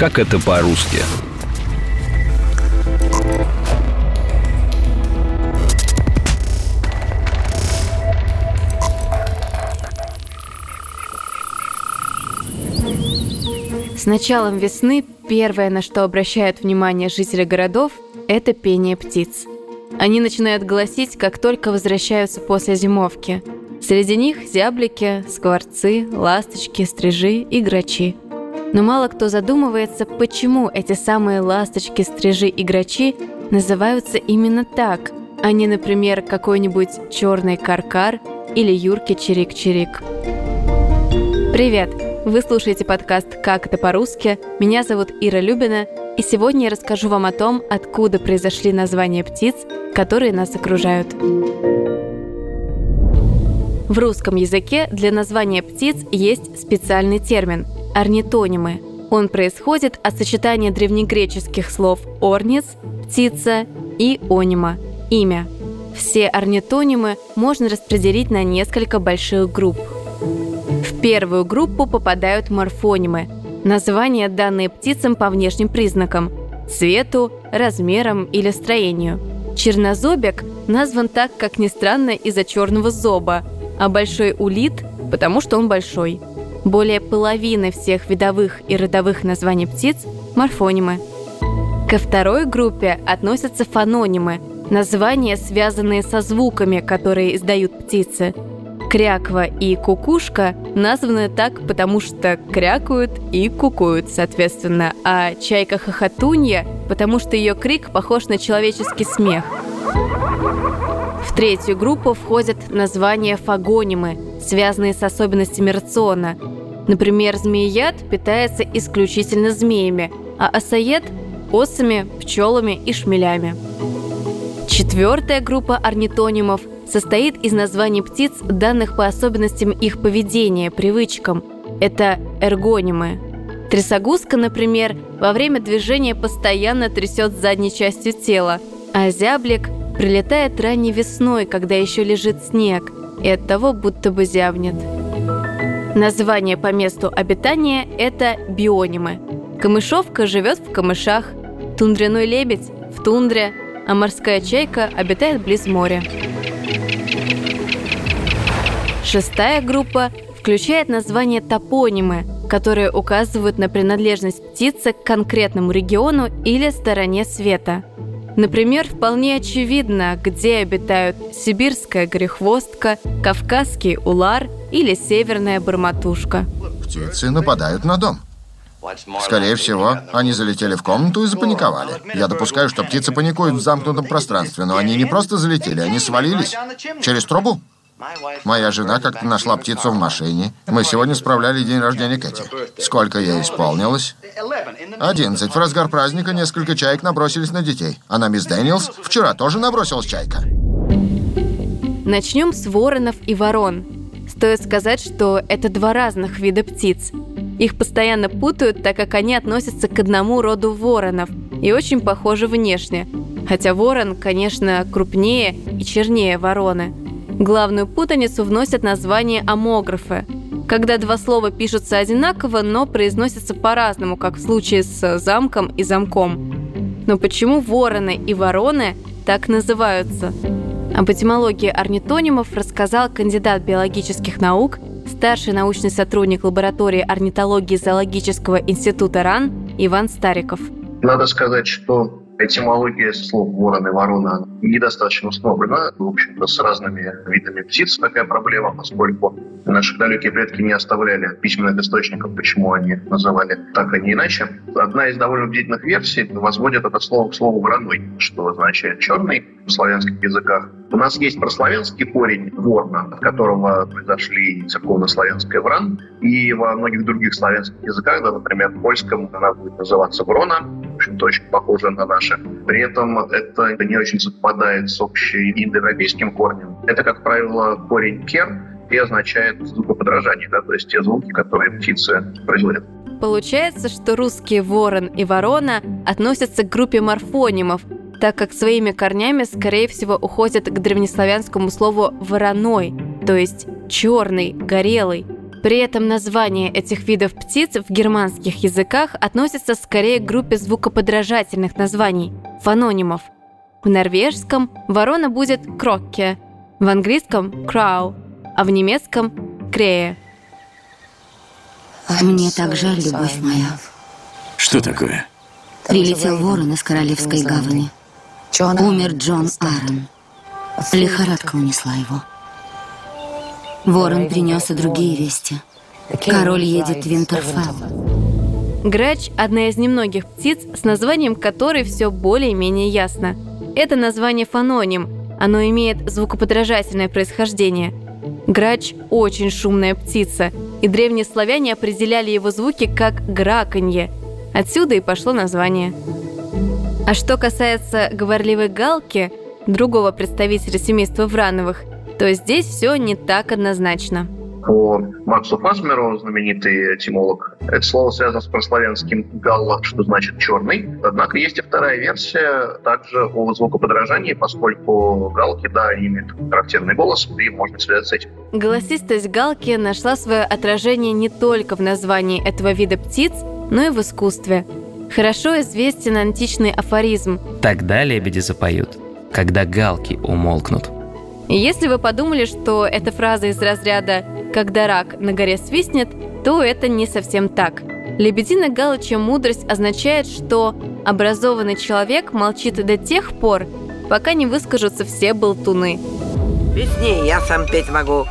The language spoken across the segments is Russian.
Как это по-русски? С началом весны первое, на что обращают внимание жители городов, это пение птиц. Они начинают голосить, как только возвращаются после зимовки. Среди них зяблики, скворцы, ласточки, стрижи и грачи. Но мало кто задумывается, почему эти самые ласточки, стрижи и грачи называются именно так, а не, например, какой-нибудь черный каркар или Юрки Чирик-Чирик. Привет! Вы слушаете подкаст «Как это по-русски». Меня зовут Ира Любина, и сегодня я расскажу вам о том, откуда произошли названия птиц, которые нас окружают. В русском языке для названия птиц есть специальный термин – орнитонимы. Он происходит от сочетания древнегреческих слов «орнис» – «птица» и «онима» – «имя». Все орнитонимы можно распределить на несколько больших групп – в первую группу попадают морфонимы – названия, данные птицам по внешним признакам – цвету, размерам или строению. Чернозобик назван так, как ни странно, из-за черного зоба, а большой улит – потому что он большой. Более половины всех видовых и родовых названий птиц – морфонимы. Ко второй группе относятся фононимы – названия, связанные со звуками, которые издают птицы – Кряква и кукушка названы так, потому что крякают и кукуют, соответственно, а чайка-хохотунья, потому что ее крик похож на человеческий смех. В третью группу входят названия фагонимы, связанные с особенностями рациона. Например, змеят питается исключительно змеями, а осаед – осами, пчелами и шмелями. Четвертая группа орнитонимов состоит из названий птиц, данных по особенностям их поведения, привычкам. Это эргонимы. Трясогузка, например, во время движения постоянно трясет задней частью тела, а зяблик прилетает ранней весной, когда еще лежит снег, и от того будто бы зябнет. Название по месту обитания – это бионимы. Камышовка живет в камышах, тундряной лебедь – в тундре, а морская чайка обитает близ моря. Шестая группа включает название топонимы, которые указывают на принадлежность птицы к конкретному региону или стороне света. Например, вполне очевидно, где обитают сибирская грехвостка, кавказский улар или северная барматушка. Птицы нападают на дом. Скорее всего, они залетели в комнату и запаниковали. Я допускаю, что птицы паникуют в замкнутом пространстве, но они не просто залетели, они свалились через трубу. Моя жена как-то нашла птицу в машине. Мы сегодня справляли день рождения Кэти. Сколько ей исполнилось? Одиннадцать. В разгар праздника несколько чаек набросились на детей. А на мисс Дэниелс вчера тоже набросилась чайка. Начнем с воронов и ворон. Стоит сказать, что это два разных вида птиц. Их постоянно путают, так как они относятся к одному роду воронов и очень похожи внешне. Хотя ворон, конечно, крупнее и чернее вороны – Главную путаницу вносят название амографы, когда два слова пишутся одинаково, но произносятся по-разному, как в случае с замком и замком. Но почему вороны и вороны так называются? Об этимологии орнитонимов рассказал кандидат биологических наук, старший научный сотрудник лаборатории орнитологии Зоологического института РАН Иван Стариков. Надо сказать, что Этимология слов ворон и ворона недостаточно собрана. В общем-то, с разными видами птиц такая проблема, поскольку наши далекие предки не оставляли письменных источников, почему они называли так, а не иначе. Одна из довольно бдительных версий возводит это слово к слову «вороной», что означает «черный» в славянских языках. У нас есть прославянский корень «ворна», от которого произошли церковно-славянская «вран», и во многих других славянских языках, да, например, в польском она будет называться «врона», общем-то, очень похожа на наше. При этом это не очень совпадает с общим индоевропейским корнем. Это, как правило, корень «кер», и означает звукоподражание, да, то есть те звуки, которые птицы производят. Получается, что русские ворон и ворона относятся к группе морфонимов, так как своими корнями, скорее всего, уходят к древнеславянскому слову «вороной», то есть «черный», «горелый». При этом названия этих видов птиц в германских языках относятся скорее к группе звукоподражательных названий – фононимов. В норвежском ворона будет крокке, в английском – крау, а в немецком – крее. Мне так жаль, любовь моя. Что такое? Прилетел ворон из Королевской гавани. Умер Джон Аарон. Лихорадка унесла его. Ворон принес и другие вести. Король едет в Винтерфелл. Грач – одна из немногих птиц, с названием которой все более-менее ясно. Это название фононим, оно имеет звукоподражательное происхождение. Грач – очень шумная птица, и древние славяне определяли его звуки как «граканье». Отсюда и пошло название. А что касается говорливой галки, другого представителя семейства Врановых, то здесь все не так однозначно. По Максу Фасмеру, знаменитый этимолог, это слово связано с прославянским «галла», что значит «черный». Однако есть и вторая версия, также о звукоподражании, поскольку галки, да, имеют характерный голос, и можно связать с этим. Голосистость галки нашла свое отражение не только в названии этого вида птиц, но и в искусстве. Хорошо известен античный афоризм «Тогда лебеди запоют, когда галки умолкнут». И если вы подумали, что эта фраза из разряда «когда рак на горе свистнет», то это не совсем так. Лебединая галочья мудрость означает, что образованный человек молчит до тех пор, пока не выскажутся все болтуны. Песни я сам петь могу,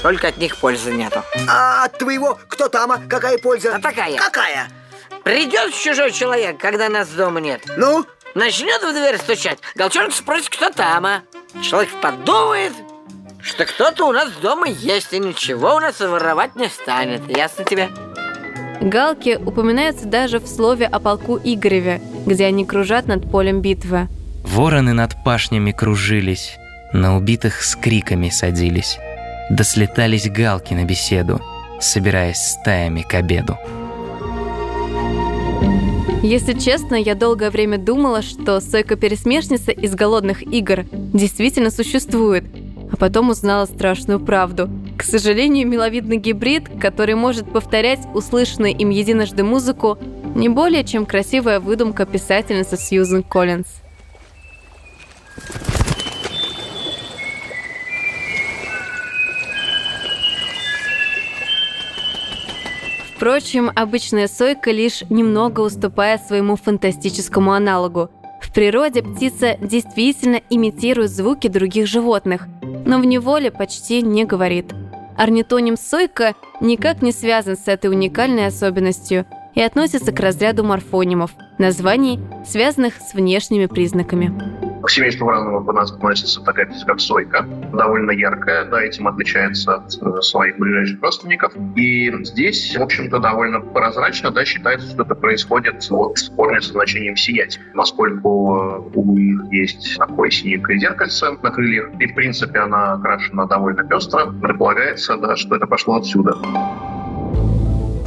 только от них пользы нету. А от твоего кто там, а? Какая польза? А такая. Какая? Придет чужой человек, когда нас дома нет. Ну? Начнет в дверь стучать, Голчонок спросит, кто там, а? Человек подумает, что кто-то у нас дома есть, и ничего у нас воровать не станет. Ясно тебе? Галки упоминаются даже в слове о полку Игореве, где они кружат над полем битвы. Вороны над пашнями кружились, на убитых с криками садились. Да слетались галки на беседу, собираясь стаями к обеду. Если честно, я долгое время думала, что сойка-пересмешница из «Голодных игр» действительно существует, а потом узнала страшную правду. К сожалению, миловидный гибрид, который может повторять услышанную им единожды музыку, не более чем красивая выдумка писательницы Сьюзен Коллинз. Впрочем, обычная сойка лишь немного уступает своему фантастическому аналогу. В природе птица действительно имитирует звуки других животных, но в неволе почти не говорит. Орнитоним сойка никак не связан с этой уникальной особенностью и относится к разряду морфонимов, названий, связанных с внешними признаками. К семейству Вранова у нас относится такая птица, как сойка, довольно яркая, да, этим отличается от э, своих ближайших родственников. И здесь, в общем-то, довольно прозрачно, да, считается, что это происходит от корня со значением «сиять», поскольку э, у них есть такое синенькое зеркальце на крыльях, и, в принципе, она окрашена довольно пестро. Предполагается, да, что это пошло отсюда.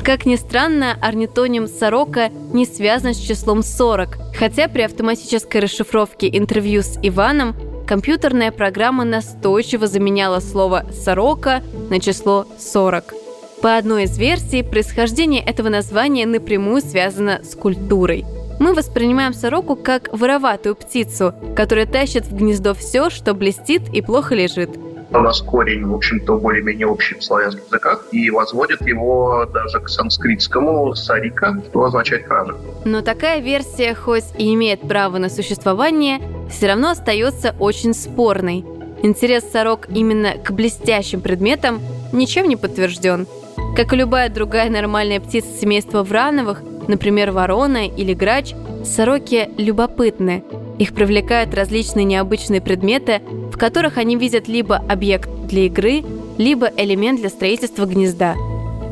Как ни странно, орнитоним «сорока» не связан с числом 40, хотя при автоматической расшифровке интервью с Иваном компьютерная программа настойчиво заменяла слово «сорока» на число 40. По одной из версий, происхождение этого названия напрямую связано с культурой. Мы воспринимаем сороку как вороватую птицу, которая тащит в гнездо все, что блестит и плохо лежит – у корень, в общем-то, более-менее общий в славянских языках, и возводит его даже к санскритскому «сарика», что означает «кража». Но такая версия, хоть и имеет право на существование, все равно остается очень спорной. Интерес сорок именно к блестящим предметам ничем не подтвержден. Как и любая другая нормальная птица семейства Врановых, например, ворона или грач, сороки любопытны. Их привлекают различные необычные предметы, в которых они видят либо объект для игры, либо элемент для строительства гнезда.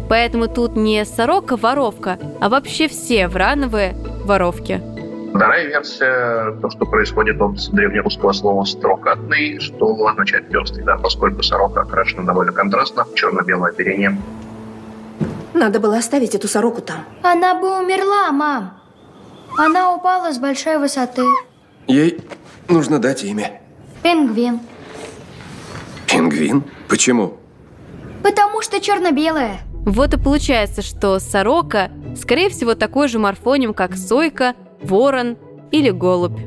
Поэтому тут не сорока-воровка, а вообще все врановые воровки. Вторая версия, то, что происходит от древнерусского слова «строкатный», что означает «пестрый», да, поскольку сорока окрашена довольно контрастно, черно-белое оперение. Надо было оставить эту сороку там. Она бы умерла, мам. Она упала с большой высоты. Ей нужно дать имя. Пингвин. Пингвин? Почему? Потому что черно-белая. Вот и получается, что сорока, скорее всего, такой же морфоним, как сойка, ворон или голубь.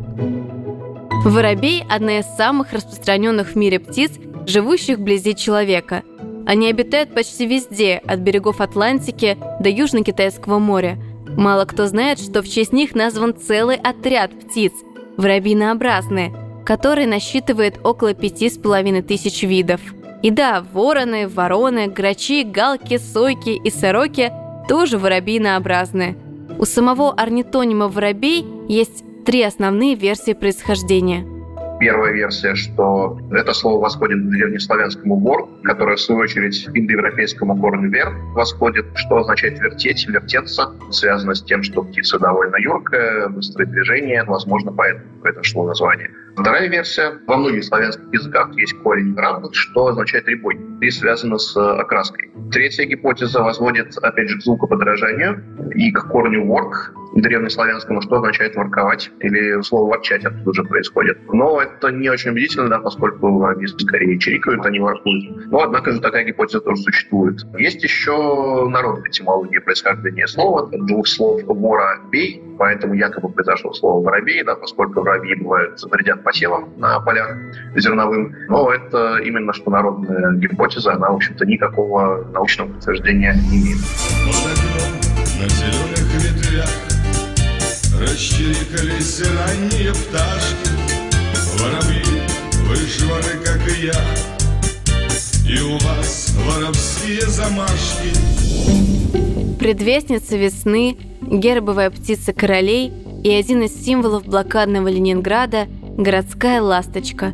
Воробей – одна из самых распространенных в мире птиц, живущих вблизи человека. Они обитают почти везде, от берегов Атлантики до Южно-Китайского моря. Мало кто знает, что в честь них назван целый отряд птиц – воробьинообразные, который насчитывает около пяти с половиной тысяч видов. И да, вороны, вороны, грачи, галки, сойки и сороки тоже воробьинообразные. У самого орнитонима воробей есть три основные версии происхождения – Первая версия, что это слово восходит к древнеславянскому «вор», которое, в свою очередь, к индоевропейскому корню «вер» восходит, что означает «вертеть», «вертеться», связано с тем, что птица довольно юркая, быстрое движение, возможно, поэтому произошло название. Вторая версия. Во многих славянских языках есть корень «рамбут», что означает «рябой», и связано с окраской. Третья гипотеза возводит, опять же, к звукоподражанию и к корню «ворк», древнеславянскому, что означает ворковать, или слово ворчать оттуда же происходит. Но это не очень убедительно, да, поскольку они скорее чирикают, они воркуют. Но, однако же, такая гипотеза тоже существует. Есть еще народная этимология происхождения слова, от двух слов «вора» «бей», поэтому якобы произошло слово «воробей», да, поскольку воробьи бывают вредят посевам на полях зерновым. Но это именно что народная гипотеза, она, в общем-то, никакого научного подтверждения не имеет. На зеленых ветвях Расчирикались ранние пташки Воробьи вышваны, как и я И у вас воровские замашки Предвестница весны, гербовая птица королей и один из символов блокадного Ленинграда – городская ласточка.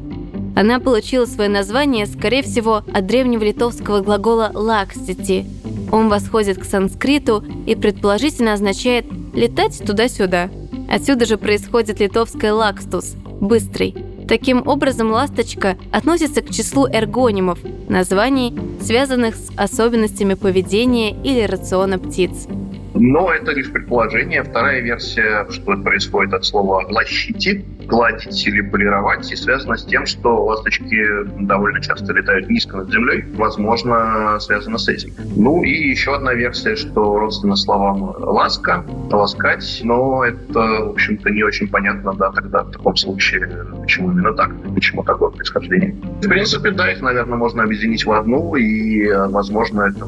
Она получила свое название, скорее всего, от древнего литовского глагола «lakstyti». Он восходит к санскриту и предположительно означает летать туда-сюда. Отсюда же происходит литовское «lakstus» – «быстрый». Таким образом, ласточка относится к числу эргонимов, названий, связанных с особенностями поведения или рациона птиц. Но это лишь предположение. Вторая версия, что происходит от слова «лащити», гладить или полировать, и связано с тем, что ласточки довольно часто летают низко над землей, возможно, связано с этим. Ну и еще одна версия, что родственно словам «ласка», «ласкать», но это, в общем-то, не очень понятно, да, тогда в таком случае, почему именно так, почему такое происхождение. В принципе, да, их, наверное, можно объединить в одну, и, возможно, это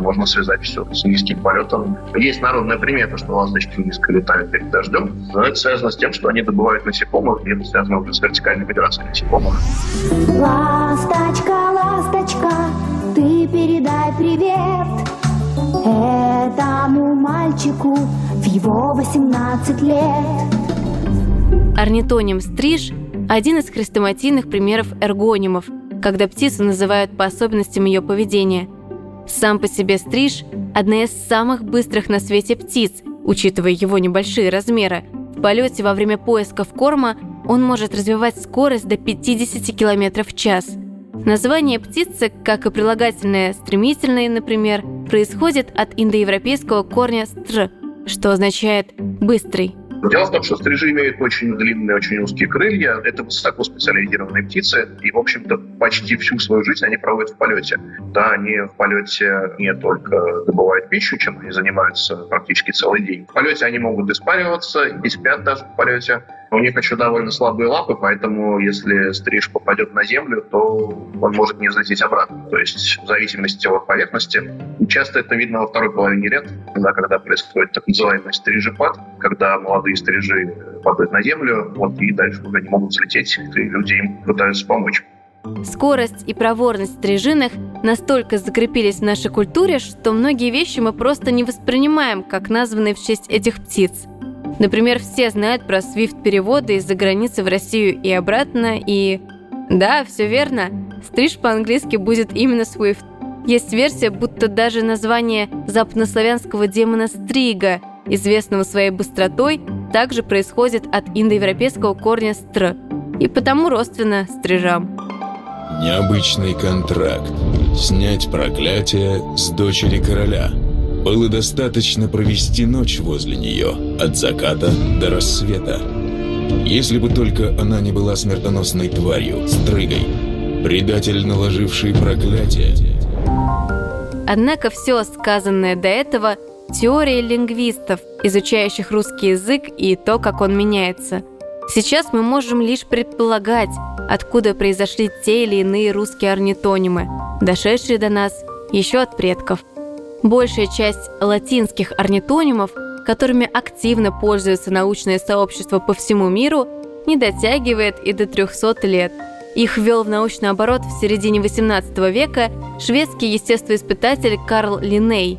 можно связать все с низким полетом. Есть народная примета, что ласточки низко летают перед дождем, но это связано с тем, что они добывают насекомых насекомых, и это связано уже с вертикальной миграцией насекомых. Ласточка, ласточка, ты передай привет этому мальчику в его 18 лет. Орнитоним стриж – один из хрестоматийных примеров эргонимов, когда птицу называют по особенностям ее поведения. Сам по себе стриж – одна из самых быстрых на свете птиц, учитывая его небольшие размеры – в полете во время поисков корма он может развивать скорость до 50 км в час. Название птицы, как и прилагательное «стремительный», например, происходит от индоевропейского корня «стр», что означает «быстрый». Дело в том, что стрижи имеют очень длинные, очень узкие крылья. Это высоко специализированные птицы. И, в общем-то, почти всю свою жизнь они проводят в полете. Да, они в полете не только добывают пищу, чем они занимаются практически целый день. В полете они могут испариваться и спят даже в полете. У них еще довольно слабые лапы, поэтому если стриж попадет на землю, то он может не взлететь обратно. То есть в зависимости от поверхности. Часто это видно во второй половине лет, да, когда происходит так называемый стрижепад, когда молодые стрижи падают на землю, вот, и дальше уже не могут взлететь, и люди им пытаются помочь. Скорость и проворность стрижиных настолько закрепились в нашей культуре, что многие вещи мы просто не воспринимаем как названные в честь этих птиц – Например, все знают про свифт-переводы из-за границы в Россию и обратно, и... Да, все верно. Стриж по-английски будет именно Swift. Есть версия, будто даже название западнославянского демона Стрига, известного своей быстротой, также происходит от индоевропейского корня «стр», и потому родственно стрижам. Необычный контракт. Снять проклятие с дочери короля – было достаточно провести ночь возле нее, от заката до рассвета. Если бы только она не была смертоносной тварью, стрыгой, предатель, наложивший проклятие. Однако все сказанное до этого – теория лингвистов, изучающих русский язык и то, как он меняется. Сейчас мы можем лишь предполагать, откуда произошли те или иные русские орнитонимы, дошедшие до нас еще от предков. Большая часть латинских орнитонимов, которыми активно пользуется научное сообщество по всему миру, не дотягивает и до 300 лет. Их ввел в научный оборот в середине XVIII века шведский естествоиспытатель Карл Линней.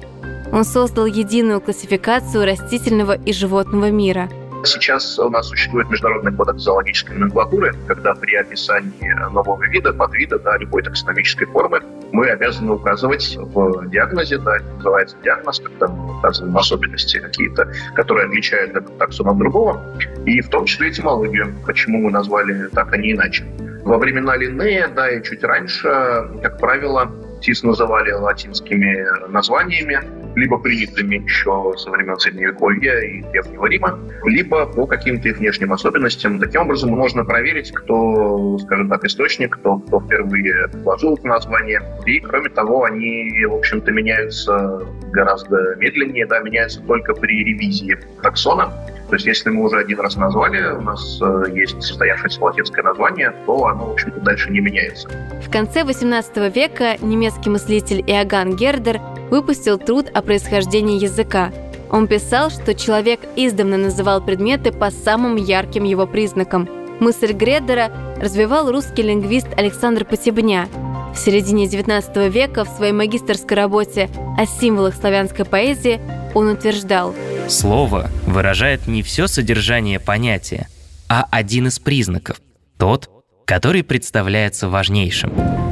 Он создал единую классификацию растительного и животного мира – Сейчас у нас существует Международный кодекс зоологической номенклатуры, когда при описании нового вида, подвида, да, любой таксономической формы мы обязаны указывать в диагнозе, да, это называется диагноз, когда мы указываем особенности какие-то, которые отличают этот таксон от другого, и в том числе этимологию, почему мы назвали так, а не иначе. Во времена Линнея, да, и чуть раньше, как правило, ТИС называли латинскими названиями, либо принятыми еще со времен Средневековья и Древнего Рима, либо по каким-то их внешним особенностям. Таким образом, можно проверить, кто, скажем так, источник, кто, кто впервые предложил это название. И, кроме того, они, в общем-то, меняются гораздо медленнее, да, меняются только при ревизии таксона. То есть, если мы уже один раз назвали, у нас э, есть состоявшееся латинское название, то оно, в общем-то, дальше не меняется. В конце XVIII века немецкий мыслитель Иоганн Гердер выпустил труд о происхождении языка. Он писал, что человек издавна называл предметы по самым ярким его признакам. Мысль Гредера развивал русский лингвист Александр Потебня. В середине XIX века в своей магистрской работе о символах славянской поэзии он утверждал Слово выражает не все содержание понятия, а один из признаков, тот, который представляется важнейшим.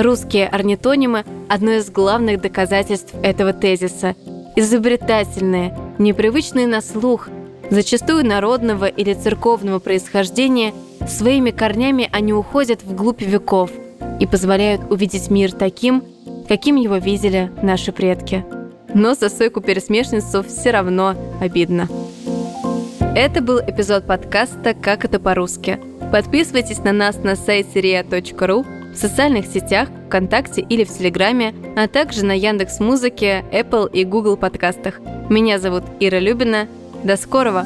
Русские орнитонимы – одно из главных доказательств этого тезиса. Изобретательные, непривычные на слух, зачастую народного или церковного происхождения, своими корнями они уходят вглубь веков и позволяют увидеть мир таким, каким его видели наши предки. Но за сойку-пересмешницу все равно обидно. Это был эпизод подкаста «Как это по-русски». Подписывайтесь на нас на сайте ria.ru в социальных сетях, ВКонтакте или в Телеграме, а также на Яндекс Музыке, Apple и Google подкастах. Меня зовут Ира Любина. До скорого!